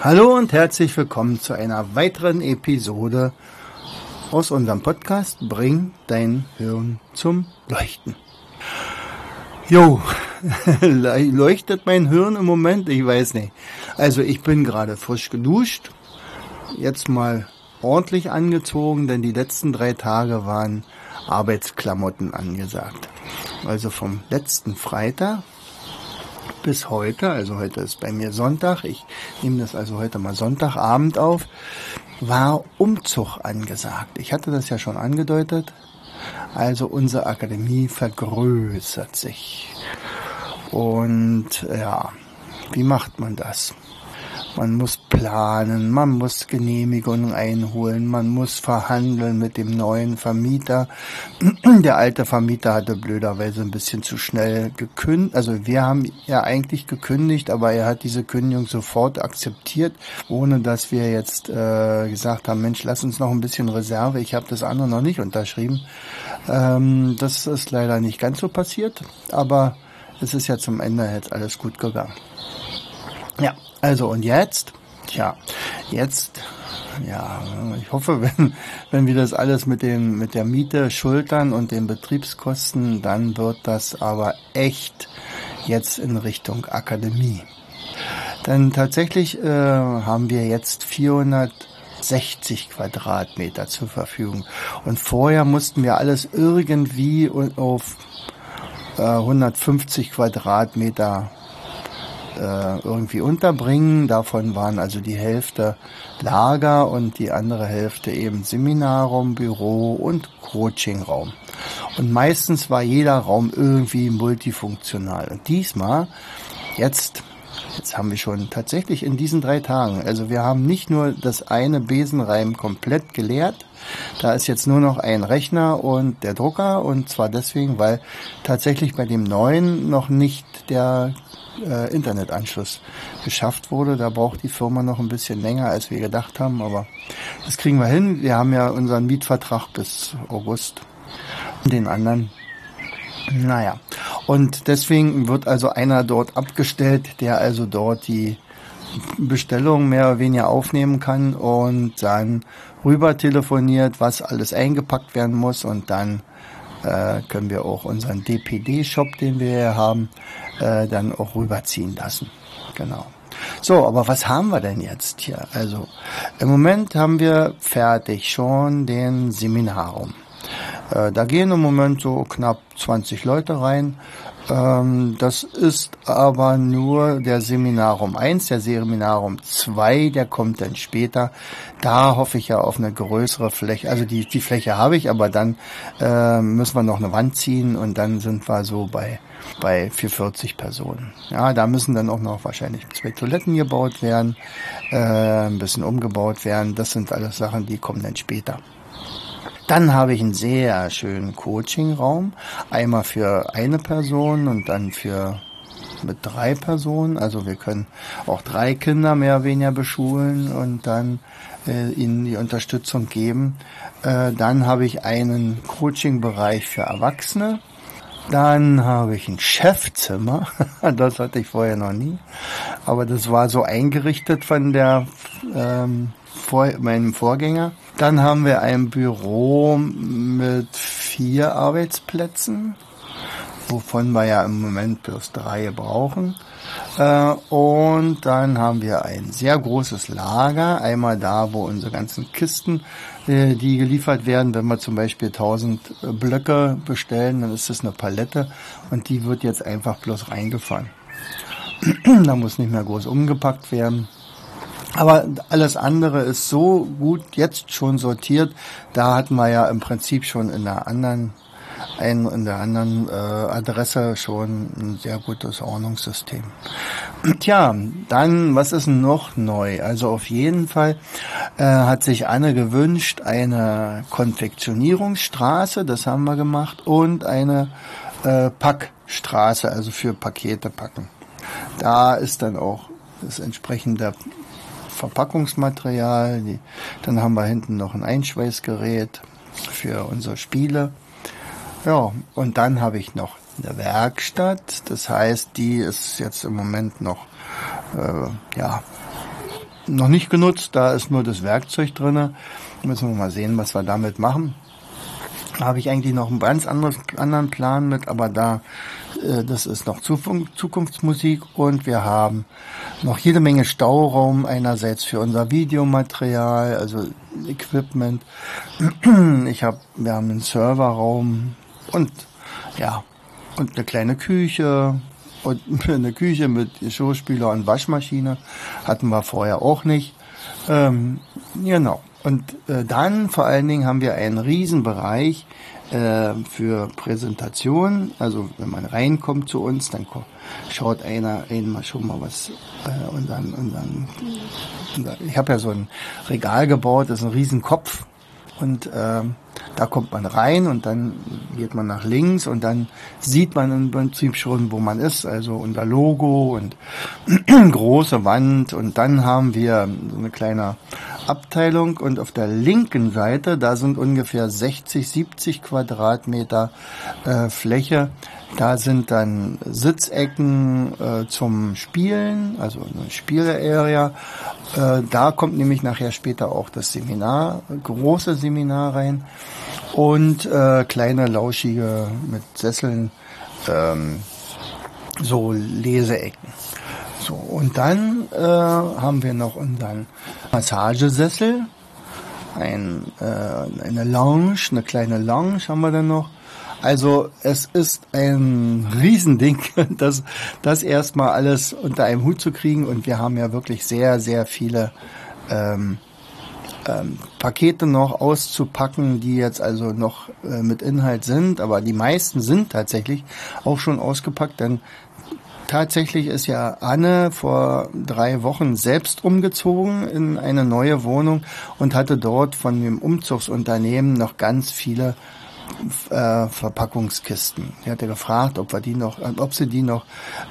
Hallo und herzlich willkommen zu einer weiteren Episode aus unserem Podcast Bring dein Hirn zum Leuchten. Jo, leuchtet mein Hirn im Moment? Ich weiß nicht. Also ich bin gerade frisch geduscht, jetzt mal ordentlich angezogen, denn die letzten drei Tage waren Arbeitsklamotten angesagt. Also vom letzten Freitag bis heute, also heute ist bei mir Sonntag, ich nehme das also heute mal Sonntagabend auf, war Umzug angesagt. Ich hatte das ja schon angedeutet. Also unsere Akademie vergrößert sich. Und ja, wie macht man das? Man muss planen, man muss Genehmigungen einholen, man muss verhandeln mit dem neuen Vermieter. Der alte Vermieter hatte blöderweise ein bisschen zu schnell gekündigt. Also wir haben ja eigentlich gekündigt, aber er hat diese Kündigung sofort akzeptiert, ohne dass wir jetzt äh, gesagt haben, Mensch, lass uns noch ein bisschen Reserve. Ich habe das andere noch nicht unterschrieben. Ähm, das ist leider nicht ganz so passiert, aber es ist ja zum Ende jetzt alles gut gegangen. Ja, also und jetzt? Tja, jetzt, ja, ich hoffe, wenn, wenn wir das alles mit dem, mit der Miete schultern und den Betriebskosten, dann wird das aber echt jetzt in Richtung Akademie. Denn tatsächlich äh, haben wir jetzt 460 Quadratmeter zur Verfügung. Und vorher mussten wir alles irgendwie auf äh, 150 Quadratmeter äh, irgendwie unterbringen. Davon waren also die Hälfte Lager und die andere Hälfte eben Seminarraum, Büro und Coachingraum. Und meistens war jeder Raum irgendwie multifunktional. Und diesmal, jetzt Jetzt haben wir schon tatsächlich in diesen drei Tagen, also wir haben nicht nur das eine Besenreim komplett geleert, da ist jetzt nur noch ein Rechner und der Drucker und zwar deswegen, weil tatsächlich bei dem neuen noch nicht der äh, Internetanschluss geschafft wurde. Da braucht die Firma noch ein bisschen länger, als wir gedacht haben, aber das kriegen wir hin. Wir haben ja unseren Mietvertrag bis August. Und den anderen, naja. Und deswegen wird also einer dort abgestellt, der also dort die Bestellung mehr oder weniger aufnehmen kann und dann rüber telefoniert, was alles eingepackt werden muss und dann äh, können wir auch unseren DPD-Shop, den wir hier haben, äh, dann auch rüberziehen lassen. Genau. So, aber was haben wir denn jetzt hier? Also im Moment haben wir fertig schon den Seminarraum. Äh, da gehen im Moment so knapp 20 Leute rein. Ähm, das ist aber nur der Seminarraum 1, der Seminarraum 2, der kommt dann später. Da hoffe ich ja auf eine größere Fläche. Also die, die Fläche habe ich, aber dann äh, müssen wir noch eine Wand ziehen und dann sind wir so bei bei 440 Personen. Ja, da müssen dann auch noch wahrscheinlich zwei Toiletten gebaut werden, äh, ein bisschen umgebaut werden. Das sind alles Sachen, die kommen dann später. Dann habe ich einen sehr schönen Coaching-Raum. Einmal für eine Person und dann für mit drei Personen. Also wir können auch drei Kinder mehr oder weniger beschulen und dann äh, ihnen die Unterstützung geben. Äh, dann habe ich einen Coaching-Bereich für Erwachsene. Dann habe ich ein Chefzimmer. das hatte ich vorher noch nie. Aber das war so eingerichtet von der ähm, vor, meinem Vorgänger. Dann haben wir ein Büro mit vier Arbeitsplätzen, wovon wir ja im Moment bloß drei brauchen. Äh, und dann haben wir ein sehr großes Lager, einmal da, wo unsere ganzen Kisten, äh, die geliefert werden, wenn wir zum Beispiel 1000 Blöcke bestellen, dann ist das eine Palette und die wird jetzt einfach bloß reingefahren. da muss nicht mehr groß umgepackt werden. Aber alles andere ist so gut jetzt schon sortiert. Da hatten wir ja im Prinzip schon in einer anderen ein, in der anderen äh, Adresse schon ein sehr gutes Ordnungssystem. Tja, dann, was ist noch neu? Also auf jeden Fall äh, hat sich Anne gewünscht, eine Konfektionierungsstraße, das haben wir gemacht, und eine äh, Packstraße, also für Pakete packen. Da ist dann auch das entsprechende Verpackungsmaterial. Die, dann haben wir hinten noch ein Einschweißgerät für unsere Spiele. Ja, und dann habe ich noch eine Werkstatt. Das heißt, die ist jetzt im Moment noch, äh, ja, noch nicht genutzt. Da ist nur das Werkzeug drinne. Müssen wir mal sehen, was wir damit machen. Da habe ich eigentlich noch einen ganz anderes, anderen Plan mit, aber da, äh, das ist noch Zukunftsmusik und wir haben noch jede Menge Stauraum einerseits für unser Videomaterial, also Equipment. Ich habe, wir haben einen Serverraum und ja, und eine kleine Küche und eine Küche mit Showspieler und Waschmaschine hatten wir vorher auch nicht. Ähm, genau. Und äh, dann vor allen Dingen haben wir einen Riesenbereich äh, für Präsentation. Also wenn man reinkommt zu uns, dann schaut einer einmal schon mal was äh, und dann, und dann, und dann ich habe ja so ein Regal gebaut, das ist ein Riesenkopf. Und äh, da kommt man rein und dann geht man nach links und dann sieht man im Prinzip schon, wo man ist, also unser Logo und große Wand. Und dann haben wir so eine kleine Abteilung und auf der linken Seite, da sind ungefähr 60, 70 Quadratmeter äh, Fläche. Da sind dann Sitzecken äh, zum Spielen, also eine Spielearea. Äh, da kommt nämlich nachher später auch das Seminar, große Seminar rein und äh, kleine lauschige mit Sesseln, ähm, so Leseecken. So, und dann äh, haben wir noch unseren Massagesessel, ein, äh, eine Lounge, eine kleine Lounge haben wir dann noch. Also es ist ein Riesending, das, das erstmal alles unter einem Hut zu kriegen. Und wir haben ja wirklich sehr, sehr viele ähm, ähm, Pakete noch auszupacken, die jetzt also noch äh, mit Inhalt sind. Aber die meisten sind tatsächlich auch schon ausgepackt, denn Tatsächlich ist ja Anne vor drei Wochen selbst umgezogen in eine neue Wohnung und hatte dort von dem Umzugsunternehmen noch ganz viele äh, Verpackungskisten. Sie hatte gefragt, ob wir die noch, ob sie die noch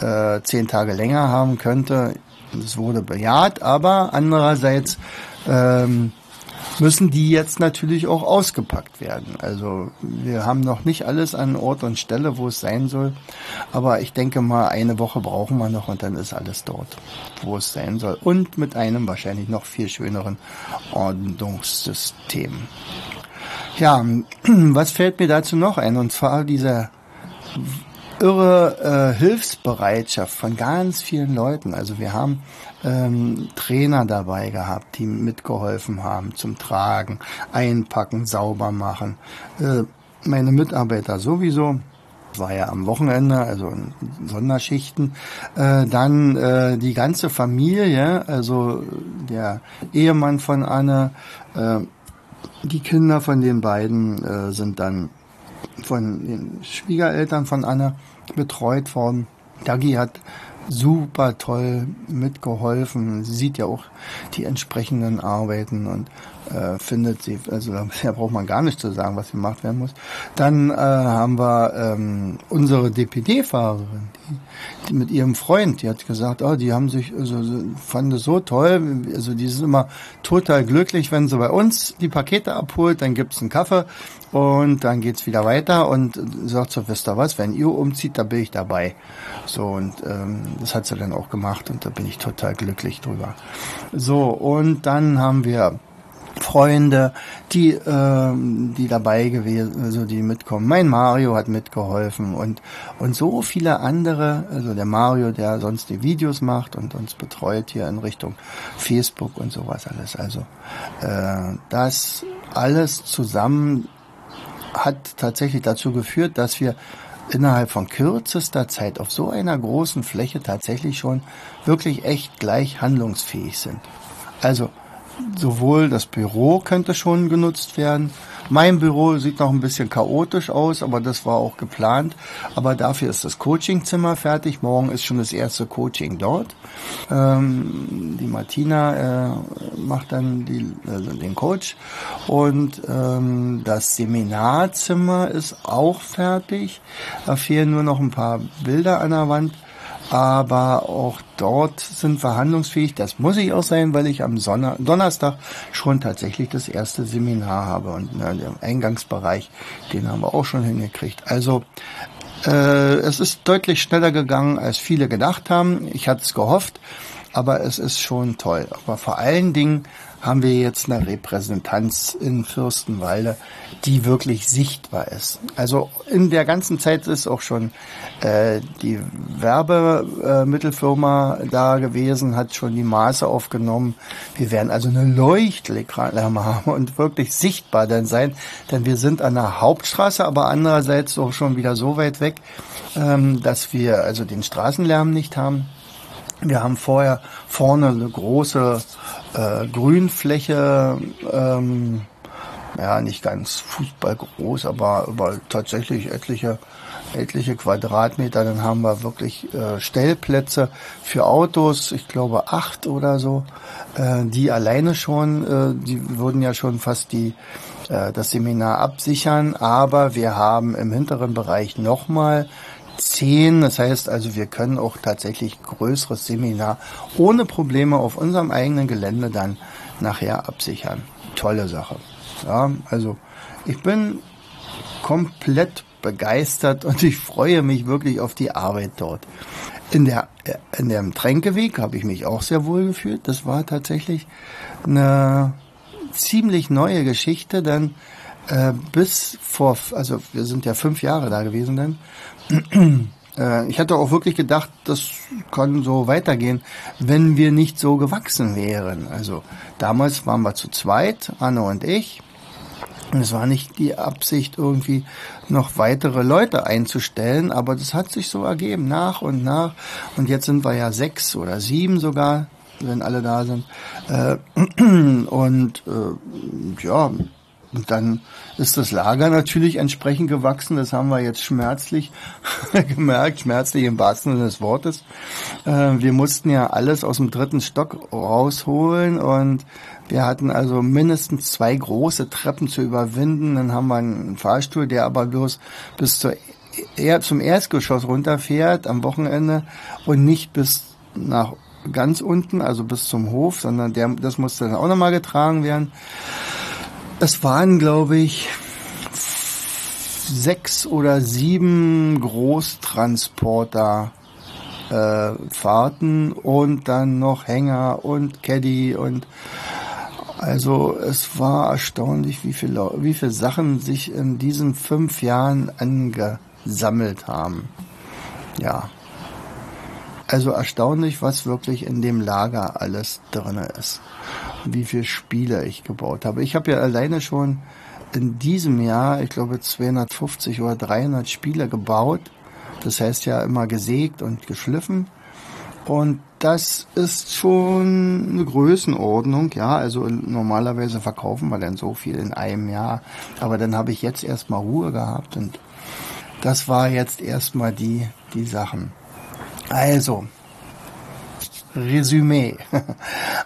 äh, zehn Tage länger haben könnte. Es wurde bejaht, aber andererseits ähm, müssen die jetzt natürlich auch ausgepackt werden. Also wir haben noch nicht alles an Ort und Stelle, wo es sein soll. Aber ich denke mal, eine Woche brauchen wir noch und dann ist alles dort, wo es sein soll. Und mit einem wahrscheinlich noch viel schöneren Ordnungssystem. Ja, was fällt mir dazu noch ein? Und zwar dieser irre äh, Hilfsbereitschaft von ganz vielen Leuten. Also wir haben ähm, Trainer dabei gehabt, die mitgeholfen haben zum Tragen, Einpacken, sauber machen. Äh, meine Mitarbeiter sowieso war ja am Wochenende, also in Sonderschichten. Äh, dann äh, die ganze Familie, also der Ehemann von Anne, äh, die Kinder von den beiden äh, sind dann von den Schwiegereltern von Anne betreut worden. Dagi hat super toll mitgeholfen. Sie sieht ja auch die entsprechenden Arbeiten und äh, findet sie, also da braucht man gar nicht zu sagen, was gemacht werden muss. Dann äh, haben wir ähm, unsere DPD-Fahrerin, die, die mit ihrem Freund, die hat gesagt, oh, die haben sich, also fand es so toll, also die sind immer total glücklich, wenn sie bei uns die Pakete abholt, dann gibt's einen Kaffee und dann geht's wieder weiter und sagt so, wisst ihr was, wenn ihr umzieht, da bin ich dabei. So, und ähm, das hat sie dann auch gemacht und da bin ich total glücklich drüber. So, und dann haben wir Freunde, die, äh, die dabei gewesen, also die mitkommen. Mein Mario hat mitgeholfen und, und so viele andere, also der Mario, der sonst die Videos macht und uns betreut hier in Richtung Facebook und sowas alles. Also äh, das alles zusammen hat tatsächlich dazu geführt, dass wir innerhalb von kürzester Zeit auf so einer großen Fläche tatsächlich schon wirklich echt gleich handlungsfähig sind. Also sowohl das Büro könnte schon genutzt werden, Mein Büro sieht noch ein bisschen chaotisch aus, aber das war auch geplant. Aber dafür ist das Coachingzimmer fertig. Morgen ist schon das erste Coaching dort. Ähm, die Martina äh, macht dann die, also den Coach. Und ähm, das Seminarzimmer ist auch fertig. Da fehlen nur noch ein paar Bilder an der Wand aber auch dort sind wir handlungsfähig. Das muss ich auch sein, weil ich am Sonner Donnerstag schon tatsächlich das erste Seminar habe und ne, der Eingangsbereich, den haben wir auch schon hingekriegt. Also äh, es ist deutlich schneller gegangen, als viele gedacht haben. Ich hatte es gehofft, aber es ist schon toll. Aber vor allen Dingen haben wir jetzt eine Repräsentanz in Fürstenwalde, die wirklich sichtbar ist. Also in der ganzen Zeit ist auch schon äh, die Werbemittelfirma äh, da gewesen, hat schon die Maße aufgenommen. Wir werden also eine Leuchtreklame haben und wirklich sichtbar dann sein, denn wir sind an der Hauptstraße, aber andererseits auch schon wieder so weit weg, ähm, dass wir also den Straßenlärm nicht haben. Wir haben vorher vorne eine große äh, Grünfläche, ähm, ja nicht ganz fußballgroß, aber, aber tatsächlich etliche etliche Quadratmeter. Dann haben wir wirklich äh, Stellplätze für Autos, ich glaube acht oder so. Äh, die alleine schon, äh, die würden ja schon fast die äh, das Seminar absichern, aber wir haben im hinteren Bereich nochmal 10. Das heißt also, wir können auch tatsächlich größeres Seminar ohne Probleme auf unserem eigenen Gelände dann nachher absichern. Tolle Sache. Ja, also ich bin komplett begeistert und ich freue mich wirklich auf die Arbeit dort. In der in dem Tränkeweg habe ich mich auch sehr wohl gefühlt. Das war tatsächlich eine ziemlich neue Geschichte, denn äh, bis vor, also wir sind ja fünf Jahre da gewesen dann, äh, ich hatte auch wirklich gedacht, das kann so weitergehen, wenn wir nicht so gewachsen wären. Also damals waren wir zu zweit, Anne und ich. Und es war nicht die Absicht, irgendwie noch weitere Leute einzustellen, aber das hat sich so ergeben, nach und nach. Und jetzt sind wir ja sechs oder sieben sogar, wenn alle da sind. Äh, und äh, ja, und dann ist das Lager natürlich entsprechend gewachsen. Das haben wir jetzt schmerzlich gemerkt, schmerzlich im wahrsten Sinne des Wortes. Äh, wir mussten ja alles aus dem dritten Stock rausholen und wir hatten also mindestens zwei große Treppen zu überwinden. Dann haben wir einen Fahrstuhl, der aber bloß bis zur, eher zum Erstgeschoss runterfährt am Wochenende und nicht bis nach ganz unten, also bis zum Hof, sondern der, das musste dann auch nochmal getragen werden. Es waren, glaube ich, sechs oder sieben Großtransporter äh, Fahrten und dann noch Hänger und Caddy und also es war erstaunlich, wie viele, wie viele Sachen sich in diesen fünf Jahren angesammelt haben. Ja. Also erstaunlich, was wirklich in dem Lager alles drinne ist wie viele Spiele ich gebaut habe. Ich habe ja alleine schon in diesem Jahr, ich glaube 250 oder 300 Spiele gebaut. Das heißt ja immer gesägt und geschliffen. Und das ist schon eine Größenordnung, ja. Also normalerweise verkaufen wir dann so viel in einem Jahr. Aber dann habe ich jetzt erstmal Ruhe gehabt und das war jetzt erstmal die, die Sachen. Also, Resümee.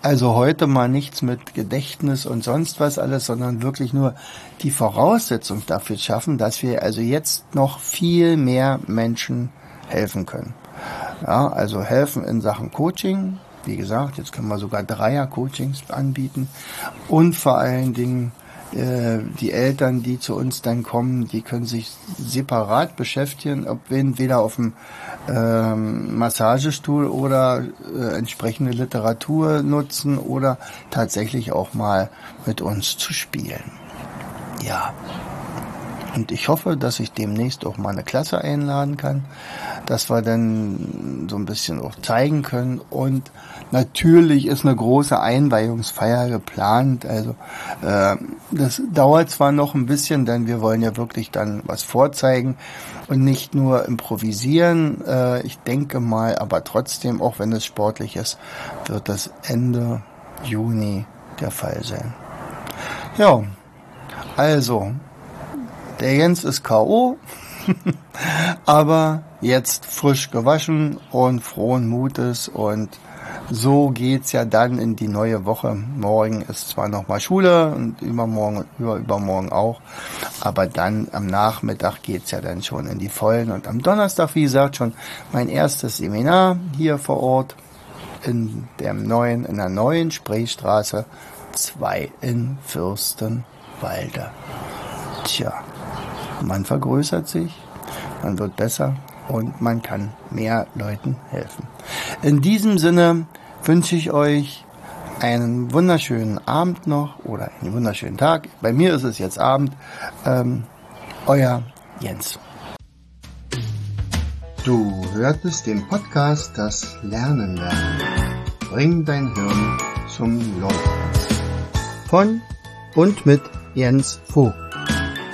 Also heute mal nichts mit Gedächtnis und sonst was alles, sondern wirklich nur die Voraussetzung dafür schaffen, dass wir also jetzt noch viel mehr Menschen helfen können. Ja, also helfen in Sachen Coaching. Wie gesagt, jetzt können wir sogar Dreier-Coachings anbieten und vor allen Dingen äh, die Eltern, die zu uns dann kommen, die können sich separat beschäftigen, ob entweder auf dem ähm, Massagestuhl oder äh, entsprechende Literatur nutzen oder tatsächlich auch mal mit uns zu spielen. Ja. Und ich hoffe, dass ich demnächst auch mal eine Klasse einladen kann, dass wir dann so ein bisschen auch zeigen können. Und natürlich ist eine große Einweihungsfeier geplant. Also äh, das dauert zwar noch ein bisschen, denn wir wollen ja wirklich dann was vorzeigen und nicht nur improvisieren. Äh, ich denke mal, aber trotzdem, auch wenn es sportlich ist, wird das Ende Juni der Fall sein. Ja, Also, der Jens ist K.O., aber jetzt frisch gewaschen und frohen Mutes und so geht's ja dann in die neue Woche. Morgen ist zwar noch mal Schule und übermorgen und übermorgen auch, aber dann am Nachmittag geht's ja dann schon in die Vollen und am Donnerstag, wie gesagt, schon mein erstes Seminar hier vor Ort in dem neuen, in der neuen Spreestraße 2 in Fürstenwalde. Tja, man vergrößert sich, man wird besser und man kann mehr Leuten helfen. In diesem Sinne wünsche ich euch einen wunderschönen Abend noch oder einen wunderschönen Tag. Bei mir ist es jetzt Abend. Ähm, euer Jens. Du hörtest den Podcast Das Lernen lernen. Bring dein Hirn zum Leuchten. Von und mit Jens Vogt,